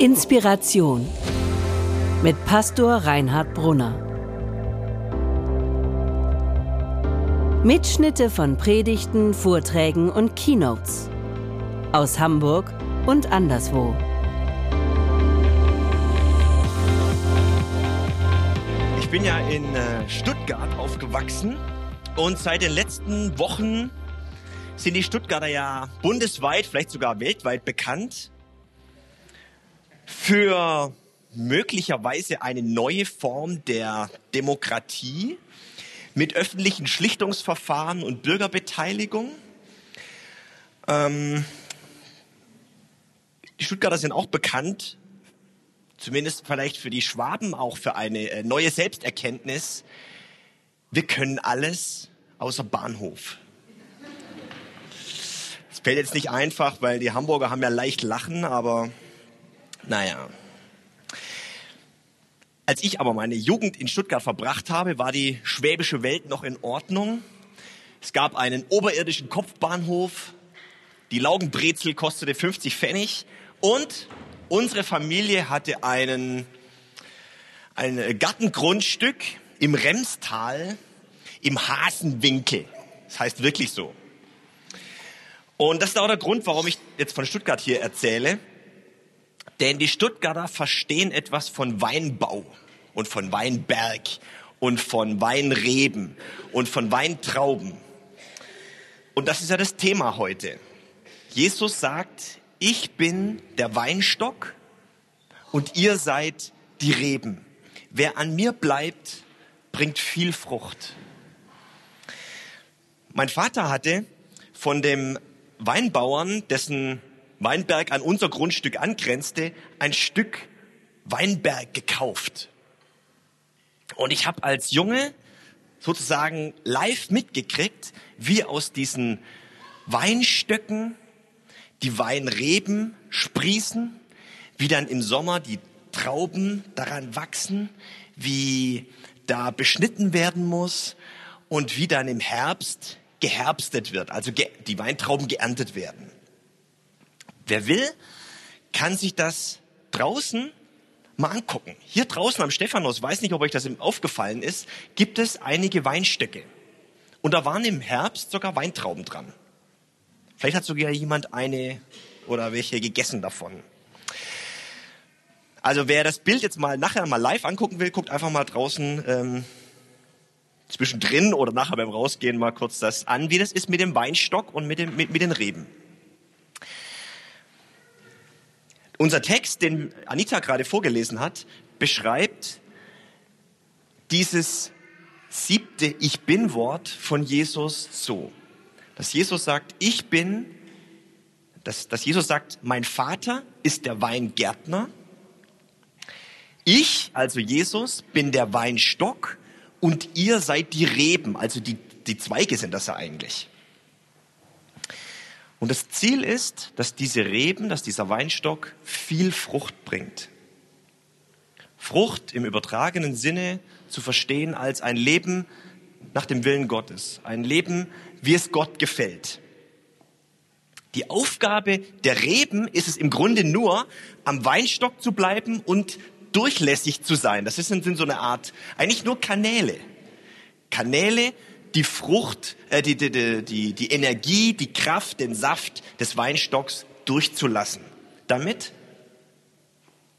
Inspiration mit Pastor Reinhard Brunner. Mitschnitte von Predigten, Vorträgen und Keynotes aus Hamburg und anderswo. Ich bin ja in äh, Stuttgart aufgewachsen und seit den letzten Wochen sind die Stuttgarter ja bundesweit, vielleicht sogar weltweit bekannt für möglicherweise eine neue Form der Demokratie mit öffentlichen Schlichtungsverfahren und Bürgerbeteiligung. Ähm, die Stuttgarter sind auch bekannt, zumindest vielleicht für die Schwaben, auch für eine äh, neue Selbsterkenntnis. Wir können alles außer Bahnhof. Es fällt jetzt nicht einfach, weil die Hamburger haben ja leicht Lachen, aber naja. Als ich aber meine Jugend in Stuttgart verbracht habe, war die schwäbische Welt noch in Ordnung. Es gab einen oberirdischen Kopfbahnhof. Die Laugenbrezel kostete 50 Pfennig. Und unsere Familie hatte einen, ein Gartengrundstück im Remstal im Hasenwinkel. Das heißt wirklich so. Und das ist auch der Grund, warum ich jetzt von Stuttgart hier erzähle. Denn die Stuttgarter verstehen etwas von Weinbau und von Weinberg und von Weinreben und von Weintrauben. Und das ist ja das Thema heute. Jesus sagt, ich bin der Weinstock und ihr seid die Reben. Wer an mir bleibt, bringt viel Frucht. Mein Vater hatte von dem Weinbauern, dessen Weinberg an unser Grundstück angrenzte, ein Stück Weinberg gekauft. Und ich habe als Junge sozusagen live mitgekriegt, wie aus diesen Weinstöcken die Weinreben sprießen, wie dann im Sommer die Trauben daran wachsen, wie da beschnitten werden muss und wie dann im Herbst geherbstet wird, also die Weintrauben geerntet werden. Wer will, kann sich das draußen mal angucken. Hier draußen am Stephanus, weiß nicht, ob euch das aufgefallen ist, gibt es einige Weinstöcke. Und da waren im Herbst sogar Weintrauben dran. Vielleicht hat sogar jemand eine oder welche gegessen davon. Also wer das Bild jetzt mal nachher mal live angucken will, guckt einfach mal draußen ähm, zwischendrin oder nachher beim Rausgehen mal kurz das an, wie das ist mit dem Weinstock und mit, dem, mit, mit den Reben. Unser Text, den Anita gerade vorgelesen hat, beschreibt dieses siebte Ich bin Wort von Jesus so. Dass Jesus sagt, ich bin, dass, dass Jesus sagt, mein Vater ist der Weingärtner. Ich, also Jesus, bin der Weinstock und ihr seid die Reben, also die, die Zweige sind das ja eigentlich. Und das Ziel ist, dass diese Reben, dass dieser Weinstock viel Frucht bringt. Frucht im übertragenen Sinne zu verstehen als ein Leben nach dem Willen Gottes, ein Leben, wie es Gott gefällt. Die Aufgabe der Reben ist es im Grunde nur, am Weinstock zu bleiben und durchlässig zu sein. Das sind, so eine Art, eigentlich nur Kanäle. Kanäle, die Frucht, äh, die, die, die, die Energie, die Kraft, den Saft des Weinstocks durchzulassen, damit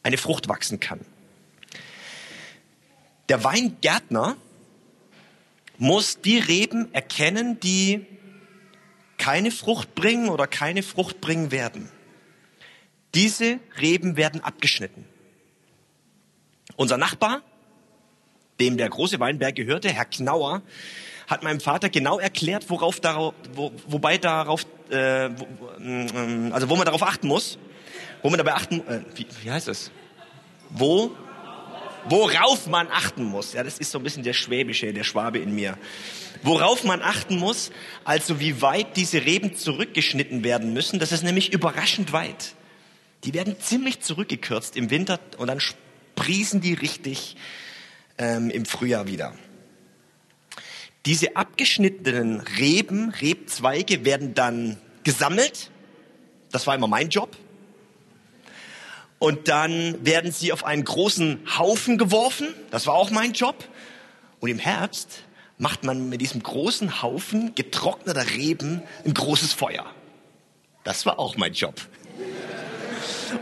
eine Frucht wachsen kann. Der Weingärtner muss die Reben erkennen, die keine Frucht bringen oder keine Frucht bringen werden. Diese Reben werden abgeschnitten. Unser Nachbar, dem der große Weinberg gehörte, Herr Knauer, hat meinem Vater genau erklärt, worauf darauf, wo, wobei darauf, äh, wo, äh, also wo man darauf achten muss, wo man dabei achten, äh, wie, wie heißt es? Wo, worauf man achten muss. Ja, das ist so ein bisschen der Schwäbische, der Schwabe in mir. Worauf man achten muss, also wie weit diese Reben zurückgeschnitten werden müssen, das ist nämlich überraschend weit. Die werden ziemlich zurückgekürzt im Winter und dann sprießen die richtig ähm, im Frühjahr wieder. Diese abgeschnittenen Reben, Rebzweige werden dann gesammelt. Das war immer mein Job. Und dann werden sie auf einen großen Haufen geworfen. Das war auch mein Job. Und im Herbst macht man mit diesem großen Haufen getrockneter Reben ein großes Feuer. Das war auch mein Job.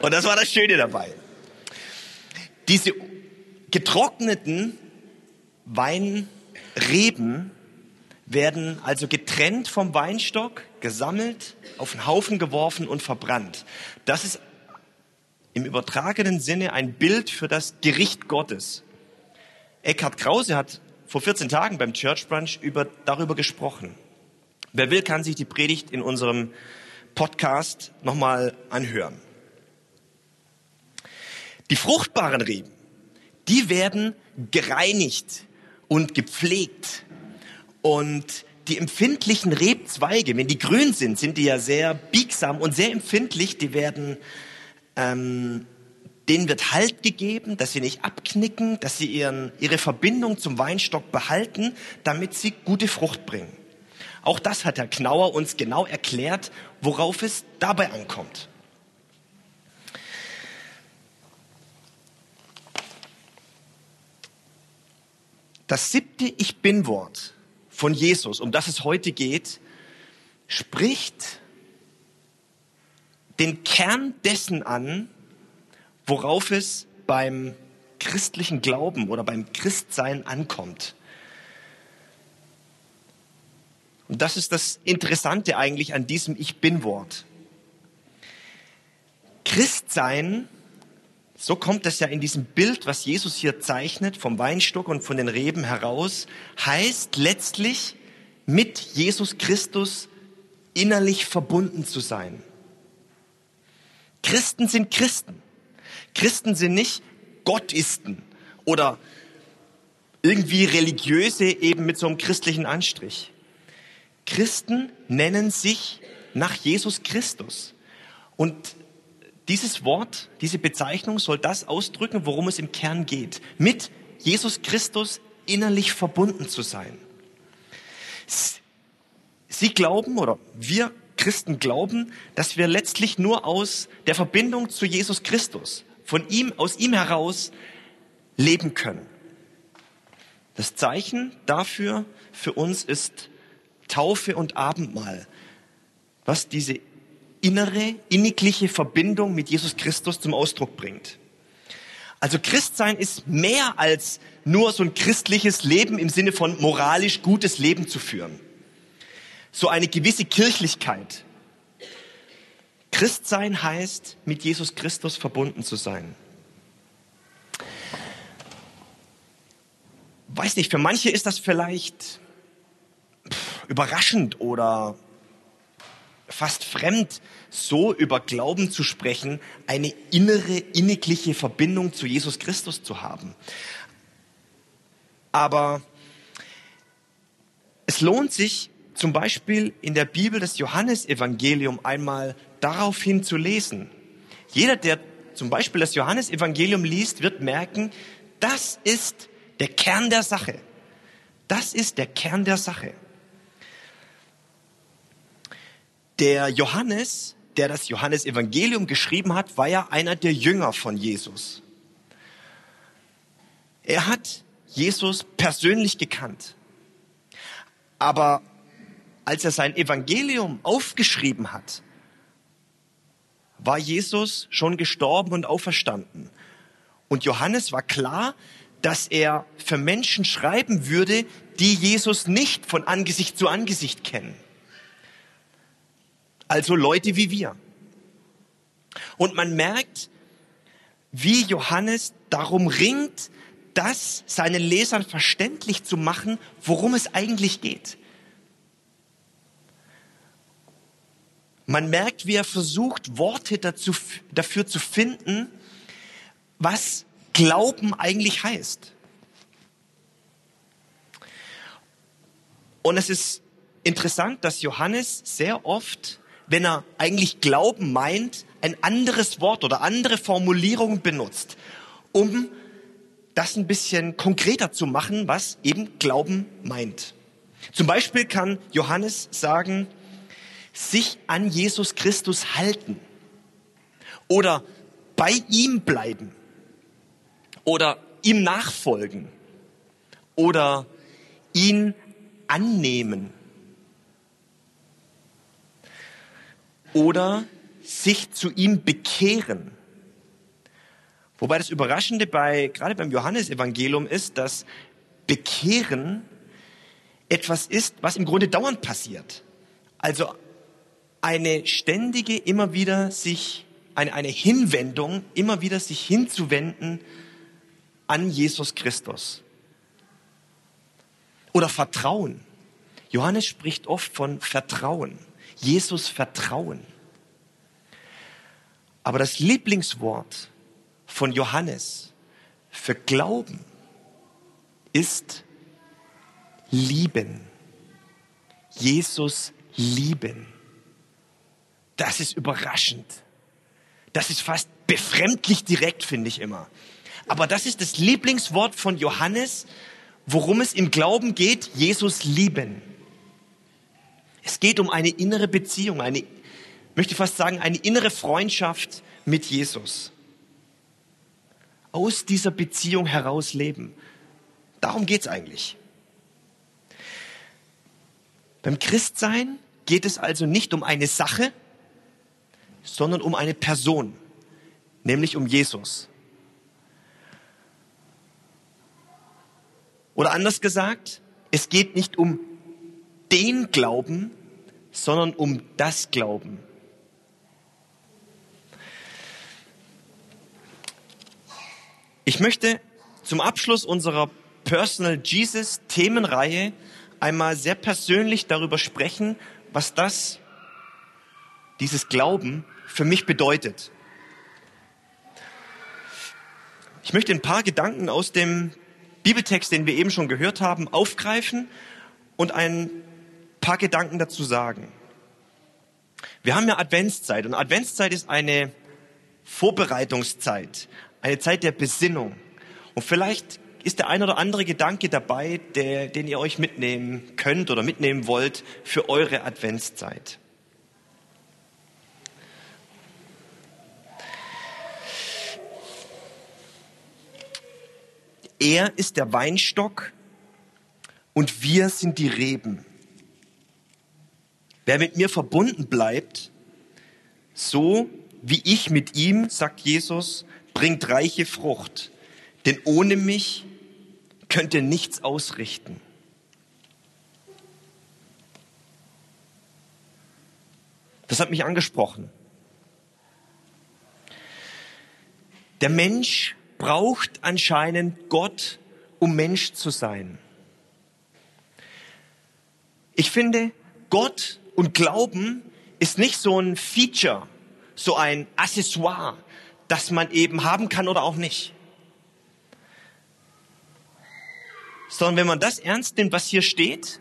Und das war das Schöne dabei. Diese getrockneten Weinreben werden also getrennt vom Weinstock, gesammelt, auf einen Haufen geworfen und verbrannt. Das ist im übertragenen Sinne ein Bild für das Gericht Gottes. Eckhard Krause hat vor 14 Tagen beim Church Brunch über, darüber gesprochen. Wer will, kann sich die Predigt in unserem Podcast nochmal anhören. Die fruchtbaren Reben, die werden gereinigt und gepflegt. Und die empfindlichen Rebzweige, wenn die grün sind, sind die ja sehr biegsam und sehr empfindlich. Die werden, ähm, denen wird Halt gegeben, dass sie nicht abknicken, dass sie ihren, ihre Verbindung zum Weinstock behalten, damit sie gute Frucht bringen. Auch das hat Herr Knauer uns genau erklärt, worauf es dabei ankommt. Das siebte Ich bin-Wort von Jesus, um das es heute geht, spricht den Kern dessen an, worauf es beim christlichen Glauben oder beim Christsein ankommt. Und das ist das Interessante eigentlich an diesem Ich bin-Wort. Christsein so kommt es ja in diesem Bild, was Jesus hier zeichnet, vom Weinstock und von den Reben heraus, heißt letztlich mit Jesus Christus innerlich verbunden zu sein. Christen sind Christen. Christen sind nicht Gottisten oder irgendwie religiöse eben mit so einem christlichen Anstrich. Christen nennen sich nach Jesus Christus. Und dieses Wort, diese Bezeichnung soll das ausdrücken, worum es im Kern geht. Mit Jesus Christus innerlich verbunden zu sein. Sie glauben oder wir Christen glauben, dass wir letztlich nur aus der Verbindung zu Jesus Christus, von ihm, aus ihm heraus leben können. Das Zeichen dafür für uns ist Taufe und Abendmahl, was diese innere, innigliche Verbindung mit Jesus Christus zum Ausdruck bringt. Also Christsein ist mehr als nur so ein christliches Leben im Sinne von moralisch gutes Leben zu führen. So eine gewisse Kirchlichkeit. Christsein heißt, mit Jesus Christus verbunden zu sein. Weiß nicht, für manche ist das vielleicht überraschend oder fast fremd, so über Glauben zu sprechen, eine innere, innigliche Verbindung zu Jesus Christus zu haben. Aber es lohnt sich zum Beispiel in der Bibel das Johannesevangelium einmal daraufhin zu lesen. Jeder, der zum Beispiel das Johannesevangelium liest, wird merken, das ist der Kern der Sache. Das ist der Kern der Sache. Der Johannes, der das Johannesevangelium geschrieben hat, war ja einer der Jünger von Jesus. Er hat Jesus persönlich gekannt. Aber als er sein Evangelium aufgeschrieben hat, war Jesus schon gestorben und auferstanden. Und Johannes war klar, dass er für Menschen schreiben würde, die Jesus nicht von Angesicht zu Angesicht kennen. Also Leute wie wir. Und man merkt, wie Johannes darum ringt, das seinen Lesern verständlich zu machen, worum es eigentlich geht. Man merkt, wie er versucht, Worte dazu, dafür zu finden, was Glauben eigentlich heißt. Und es ist interessant, dass Johannes sehr oft wenn er eigentlich Glauben meint, ein anderes Wort oder andere Formulierung benutzt, um das ein bisschen konkreter zu machen, was eben Glauben meint. Zum Beispiel kann Johannes sagen, sich an Jesus Christus halten oder bei ihm bleiben oder ihm nachfolgen oder ihn annehmen oder sich zu ihm bekehren. Wobei das Überraschende bei, gerade beim Johannesevangelium ist, dass Bekehren etwas ist, was im Grunde dauernd passiert. Also eine ständige, immer wieder sich, eine, eine Hinwendung, immer wieder sich hinzuwenden an Jesus Christus. Oder Vertrauen. Johannes spricht oft von Vertrauen. Jesus Vertrauen. Aber das Lieblingswort von Johannes für Glauben ist lieben. Jesus lieben. Das ist überraschend. Das ist fast befremdlich direkt, finde ich immer. Aber das ist das Lieblingswort von Johannes, worum es im Glauben geht, Jesus lieben. Es geht um eine innere Beziehung, eine, möchte fast sagen, eine innere Freundschaft mit Jesus. Aus dieser Beziehung heraus leben. Darum geht es eigentlich. Beim Christsein geht es also nicht um eine Sache, sondern um eine Person, nämlich um Jesus. Oder anders gesagt, es geht nicht um den Glauben, sondern um das Glauben. Ich möchte zum Abschluss unserer Personal Jesus Themenreihe einmal sehr persönlich darüber sprechen, was das, dieses Glauben für mich bedeutet. Ich möchte ein paar Gedanken aus dem Bibeltext, den wir eben schon gehört haben, aufgreifen und ein paar Gedanken dazu sagen. Wir haben ja Adventszeit und Adventszeit ist eine Vorbereitungszeit, eine Zeit der Besinnung. Und vielleicht ist der ein oder andere Gedanke dabei, der, den ihr euch mitnehmen könnt oder mitnehmen wollt für eure Adventszeit. Er ist der Weinstock und wir sind die Reben. Wer mit mir verbunden bleibt, so wie ich mit ihm, sagt Jesus, bringt reiche Frucht. Denn ohne mich könnt ihr nichts ausrichten. Das hat mich angesprochen. Der Mensch braucht anscheinend Gott, um Mensch zu sein. Ich finde, Gott und Glauben ist nicht so ein Feature, so ein Accessoire, das man eben haben kann oder auch nicht. Sondern wenn man das ernst nimmt, was hier steht,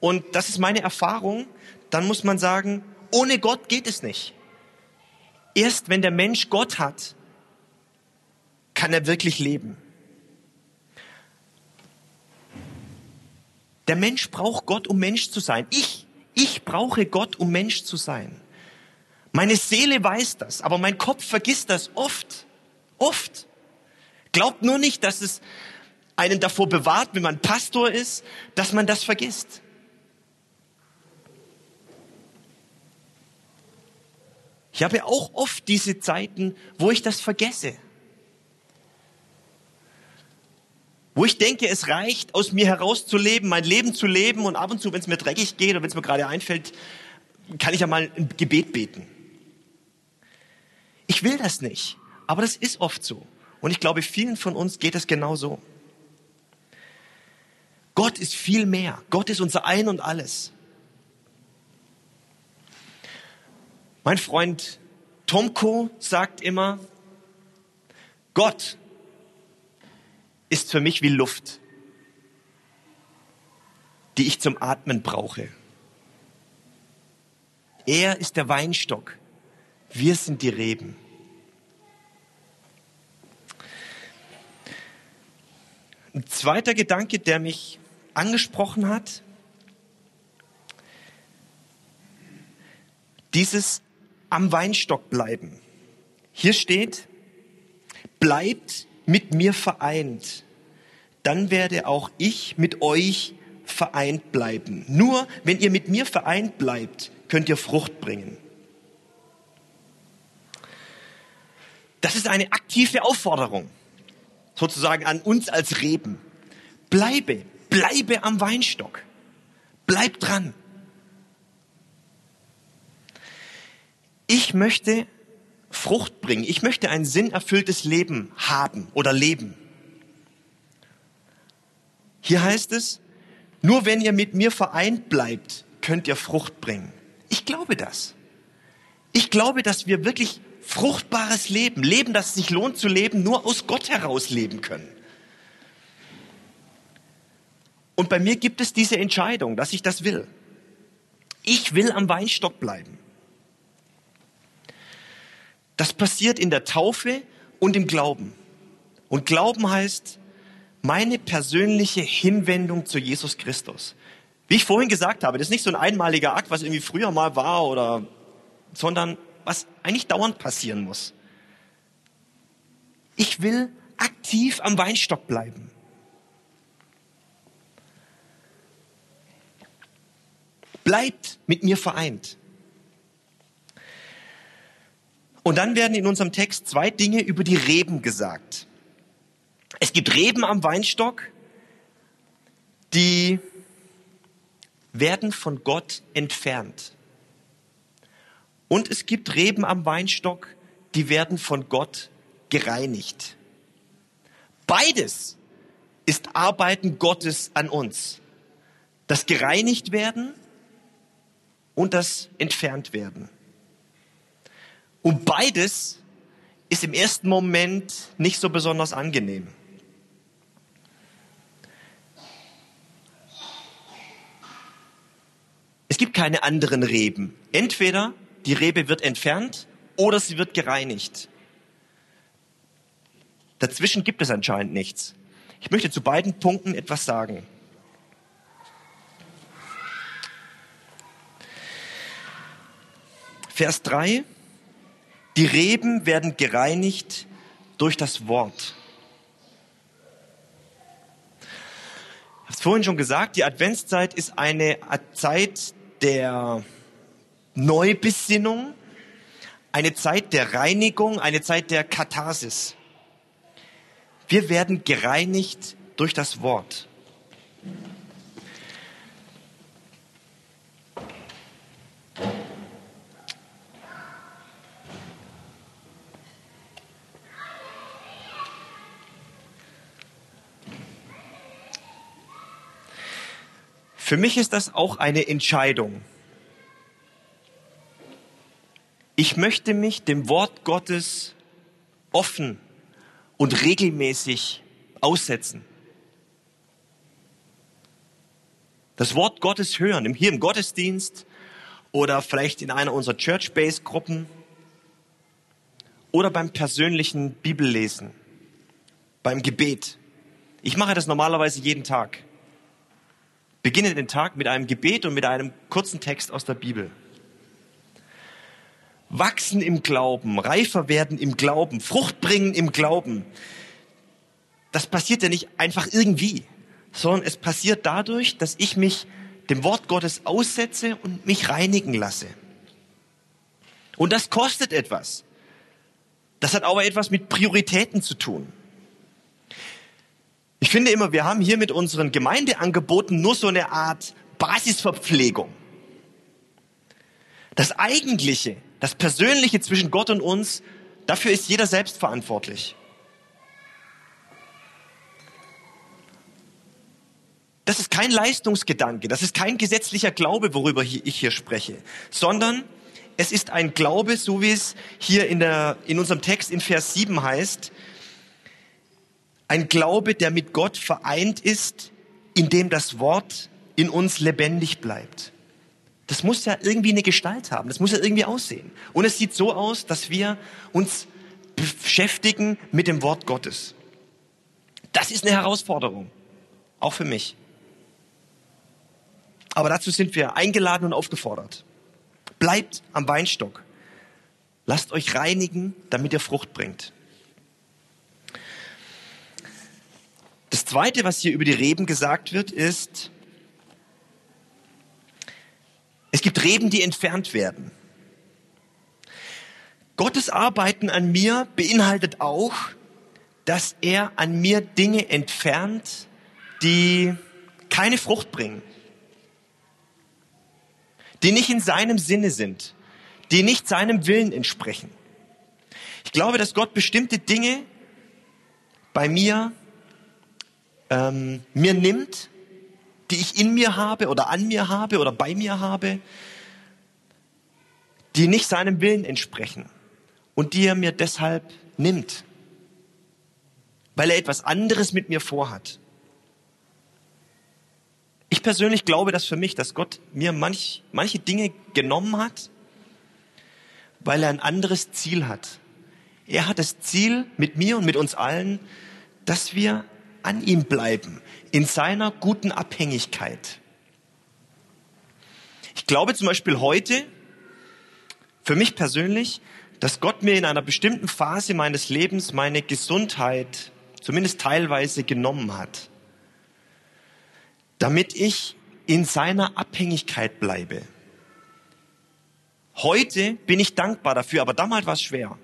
und das ist meine Erfahrung, dann muss man sagen, ohne Gott geht es nicht. Erst wenn der Mensch Gott hat, kann er wirklich leben. Der Mensch braucht Gott, um Mensch zu sein. Ich, ich brauche Gott, um Mensch zu sein. Meine Seele weiß das, aber mein Kopf vergisst das oft. Oft. Glaubt nur nicht, dass es einen davor bewahrt, wenn man Pastor ist, dass man das vergisst. Ich habe auch oft diese Zeiten, wo ich das vergesse. Wo ich denke, es reicht, aus mir herauszuleben, mein Leben zu leben und ab und zu, wenn es mir dreckig geht oder wenn es mir gerade einfällt, kann ich ja mal ein Gebet beten. Ich will das nicht, aber das ist oft so. Und ich glaube, vielen von uns geht es genau so. Gott ist viel mehr. Gott ist unser Ein und alles. Mein Freund Tomko sagt immer, Gott ist für mich wie Luft, die ich zum Atmen brauche. Er ist der Weinstock, wir sind die Reben. Ein zweiter Gedanke, der mich angesprochen hat, dieses am Weinstock bleiben. Hier steht, bleibt mit mir vereint, dann werde auch ich mit euch vereint bleiben. Nur wenn ihr mit mir vereint bleibt, könnt ihr Frucht bringen. Das ist eine aktive Aufforderung, sozusagen an uns als Reben. Bleibe, bleibe am Weinstock. Bleib dran. Ich möchte Frucht bringen. Ich möchte ein sinnerfülltes Leben haben oder leben. Hier heißt es, nur wenn ihr mit mir vereint bleibt, könnt ihr Frucht bringen. Ich glaube das. Ich glaube, dass wir wirklich fruchtbares Leben, Leben, das sich lohnt zu leben, nur aus Gott heraus leben können. Und bei mir gibt es diese Entscheidung, dass ich das will. Ich will am Weinstock bleiben. Das passiert in der Taufe und im Glauben. Und Glauben heißt meine persönliche Hinwendung zu Jesus Christus. Wie ich vorhin gesagt habe, das ist nicht so ein einmaliger Akt, was irgendwie früher mal war oder, sondern was eigentlich dauernd passieren muss. Ich will aktiv am Weinstock bleiben. Bleibt mit mir vereint. Und dann werden in unserem Text zwei Dinge über die Reben gesagt. Es gibt Reben am Weinstock, die werden von Gott entfernt. Und es gibt Reben am Weinstock, die werden von Gott gereinigt. Beides ist Arbeiten Gottes an uns. Das gereinigt werden und das entfernt werden. Und beides ist im ersten Moment nicht so besonders angenehm. Es gibt keine anderen Reben. Entweder die Rebe wird entfernt oder sie wird gereinigt. Dazwischen gibt es anscheinend nichts. Ich möchte zu beiden Punkten etwas sagen. Vers 3. Die Reben werden gereinigt durch das Wort. Ich habe es vorhin schon gesagt, die Adventszeit ist eine Zeit der Neubesinnung, eine Zeit der Reinigung, eine Zeit der Katharsis. Wir werden gereinigt durch das Wort. Für mich ist das auch eine Entscheidung. Ich möchte mich dem Wort Gottes offen und regelmäßig aussetzen. Das Wort Gottes hören, hier im Gottesdienst oder vielleicht in einer unserer Church-Base-Gruppen oder beim persönlichen Bibellesen, beim Gebet. Ich mache das normalerweise jeden Tag. Beginne den Tag mit einem Gebet und mit einem kurzen Text aus der Bibel. Wachsen im Glauben, reifer werden im Glauben, Frucht bringen im Glauben. Das passiert ja nicht einfach irgendwie, sondern es passiert dadurch, dass ich mich dem Wort Gottes aussetze und mich reinigen lasse. Und das kostet etwas. Das hat aber etwas mit Prioritäten zu tun. Ich finde immer, wir haben hier mit unseren Gemeindeangeboten nur so eine Art Basisverpflegung. Das Eigentliche, das Persönliche zwischen Gott und uns, dafür ist jeder selbst verantwortlich. Das ist kein Leistungsgedanke, das ist kein gesetzlicher Glaube, worüber ich hier spreche, sondern es ist ein Glaube, so wie es hier in, der, in unserem Text in Vers 7 heißt, ein Glaube, der mit Gott vereint ist, indem das Wort in uns lebendig bleibt. Das muss ja irgendwie eine Gestalt haben, das muss ja irgendwie aussehen. Und es sieht so aus, dass wir uns beschäftigen mit dem Wort Gottes. Das ist eine Herausforderung, auch für mich. Aber dazu sind wir eingeladen und aufgefordert. Bleibt am Weinstock. Lasst euch reinigen, damit ihr Frucht bringt. Zweite, was hier über die Reben gesagt wird, ist, es gibt Reben, die entfernt werden. Gottes Arbeiten an mir beinhaltet auch, dass er an mir Dinge entfernt, die keine Frucht bringen, die nicht in seinem Sinne sind, die nicht seinem Willen entsprechen. Ich glaube, dass Gott bestimmte Dinge bei mir ähm, mir nimmt, die ich in mir habe oder an mir habe oder bei mir habe, die nicht seinem Willen entsprechen und die er mir deshalb nimmt, weil er etwas anderes mit mir vorhat. Ich persönlich glaube das für mich, dass Gott mir manch, manche Dinge genommen hat, weil er ein anderes Ziel hat. Er hat das Ziel mit mir und mit uns allen, dass wir an ihm bleiben, in seiner guten Abhängigkeit. Ich glaube zum Beispiel heute, für mich persönlich, dass Gott mir in einer bestimmten Phase meines Lebens meine Gesundheit zumindest teilweise genommen hat, damit ich in seiner Abhängigkeit bleibe. Heute bin ich dankbar dafür, aber damals war es schwer.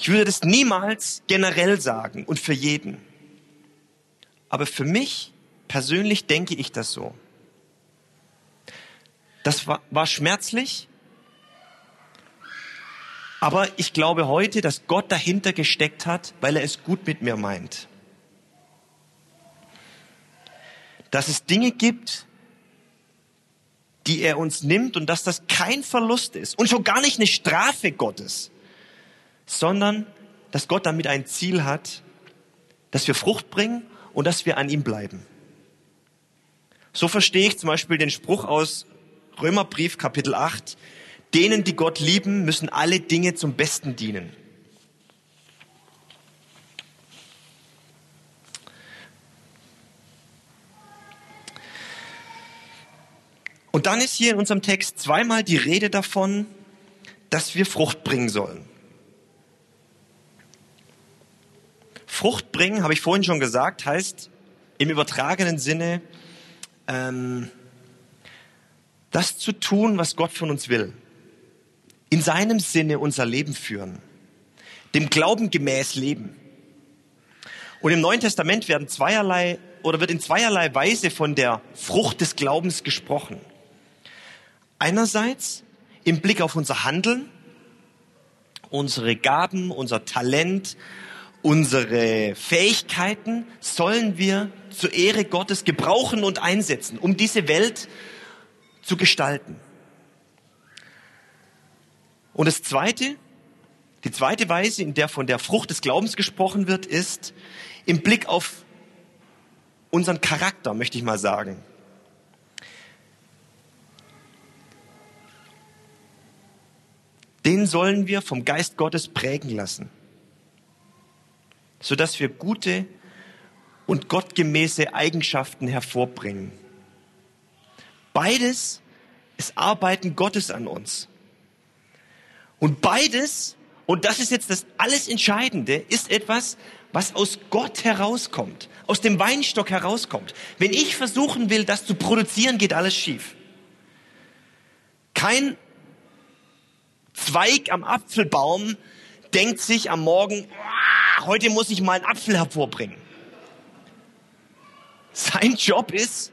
Ich würde das niemals generell sagen und für jeden. Aber für mich persönlich denke ich das so. Das war, war schmerzlich, aber ich glaube heute, dass Gott dahinter gesteckt hat, weil er es gut mit mir meint. Dass es Dinge gibt, die er uns nimmt und dass das kein Verlust ist und schon gar nicht eine Strafe Gottes sondern dass Gott damit ein Ziel hat, dass wir Frucht bringen und dass wir an ihm bleiben. So verstehe ich zum Beispiel den Spruch aus Römerbrief Kapitel 8, denen, die Gott lieben, müssen alle Dinge zum Besten dienen. Und dann ist hier in unserem Text zweimal die Rede davon, dass wir Frucht bringen sollen. Frucht bringen, habe ich vorhin schon gesagt, heißt im übertragenen Sinne, ähm, das zu tun, was Gott von uns will. In seinem Sinne unser Leben führen. Dem Glauben gemäß leben. Und im Neuen Testament werden zweierlei oder wird in zweierlei Weise von der Frucht des Glaubens gesprochen. Einerseits im Blick auf unser Handeln, unsere Gaben, unser Talent, unsere Fähigkeiten sollen wir zur Ehre Gottes gebrauchen und einsetzen, um diese Welt zu gestalten. Und das zweite, die zweite Weise, in der von der Frucht des Glaubens gesprochen wird, ist im Blick auf unseren Charakter, möchte ich mal sagen. Den sollen wir vom Geist Gottes prägen lassen sodass wir gute und gottgemäße Eigenschaften hervorbringen. Beides ist Arbeiten Gottes an uns. Und beides, und das ist jetzt das alles Entscheidende, ist etwas, was aus Gott herauskommt, aus dem Weinstock herauskommt. Wenn ich versuchen will, das zu produzieren, geht alles schief. Kein Zweig am Apfelbaum denkt sich am Morgen, heute muss ich mal einen Apfel hervorbringen. Sein Job ist,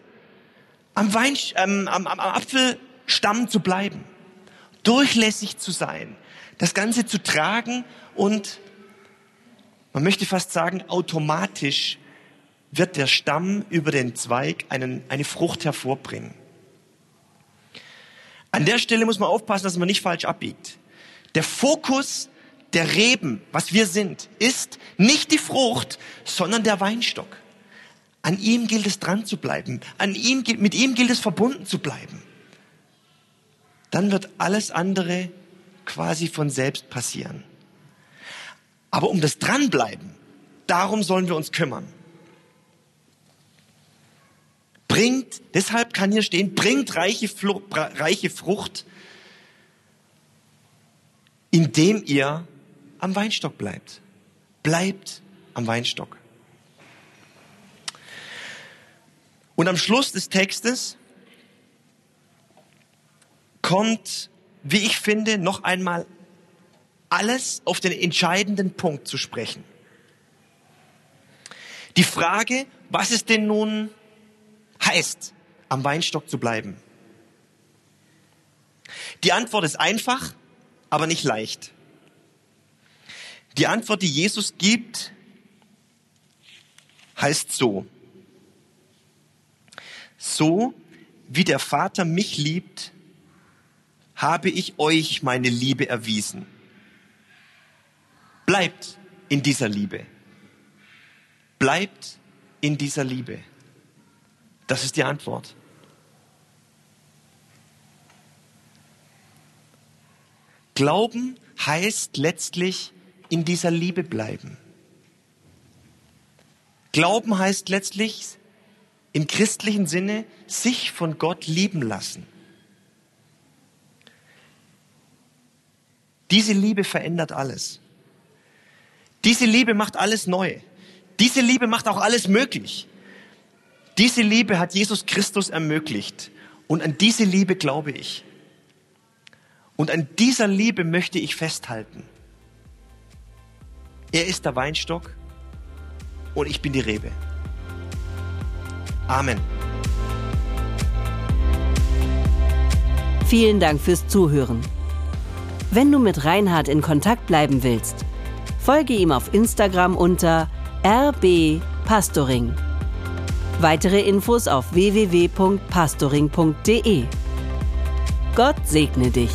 am, Wein, ähm, am, am Apfelstamm zu bleiben, durchlässig zu sein, das Ganze zu tragen und man möchte fast sagen, automatisch wird der Stamm über den Zweig einen, eine Frucht hervorbringen. An der Stelle muss man aufpassen, dass man nicht falsch abbiegt. Der Fokus der Reben, was wir sind, ist nicht die Frucht, sondern der Weinstock. An ihm gilt es dran zu bleiben. An ihm, mit ihm gilt es verbunden zu bleiben. Dann wird alles andere quasi von selbst passieren. Aber um das Dranbleiben, darum sollen wir uns kümmern. Bringt, deshalb kann hier stehen, bringt reiche, reiche Frucht, indem ihr am Weinstock bleibt. Bleibt am Weinstock. Und am Schluss des Textes kommt, wie ich finde, noch einmal alles auf den entscheidenden Punkt zu sprechen. Die Frage, was es denn nun heißt, am Weinstock zu bleiben. Die Antwort ist einfach, aber nicht leicht. Die Antwort, die Jesus gibt, heißt so. So wie der Vater mich liebt, habe ich euch meine Liebe erwiesen. Bleibt in dieser Liebe. Bleibt in dieser Liebe. Das ist die Antwort. Glauben heißt letztlich in dieser Liebe bleiben. Glauben heißt letztlich im christlichen Sinne sich von Gott lieben lassen. Diese Liebe verändert alles. Diese Liebe macht alles neu. Diese Liebe macht auch alles möglich. Diese Liebe hat Jesus Christus ermöglicht. Und an diese Liebe glaube ich. Und an dieser Liebe möchte ich festhalten. Er ist der Weinstock und ich bin die Rebe. Amen. Vielen Dank fürs Zuhören. Wenn du mit Reinhard in Kontakt bleiben willst, folge ihm auf Instagram unter rbpastoring. Weitere Infos auf www.pastoring.de. Gott segne dich.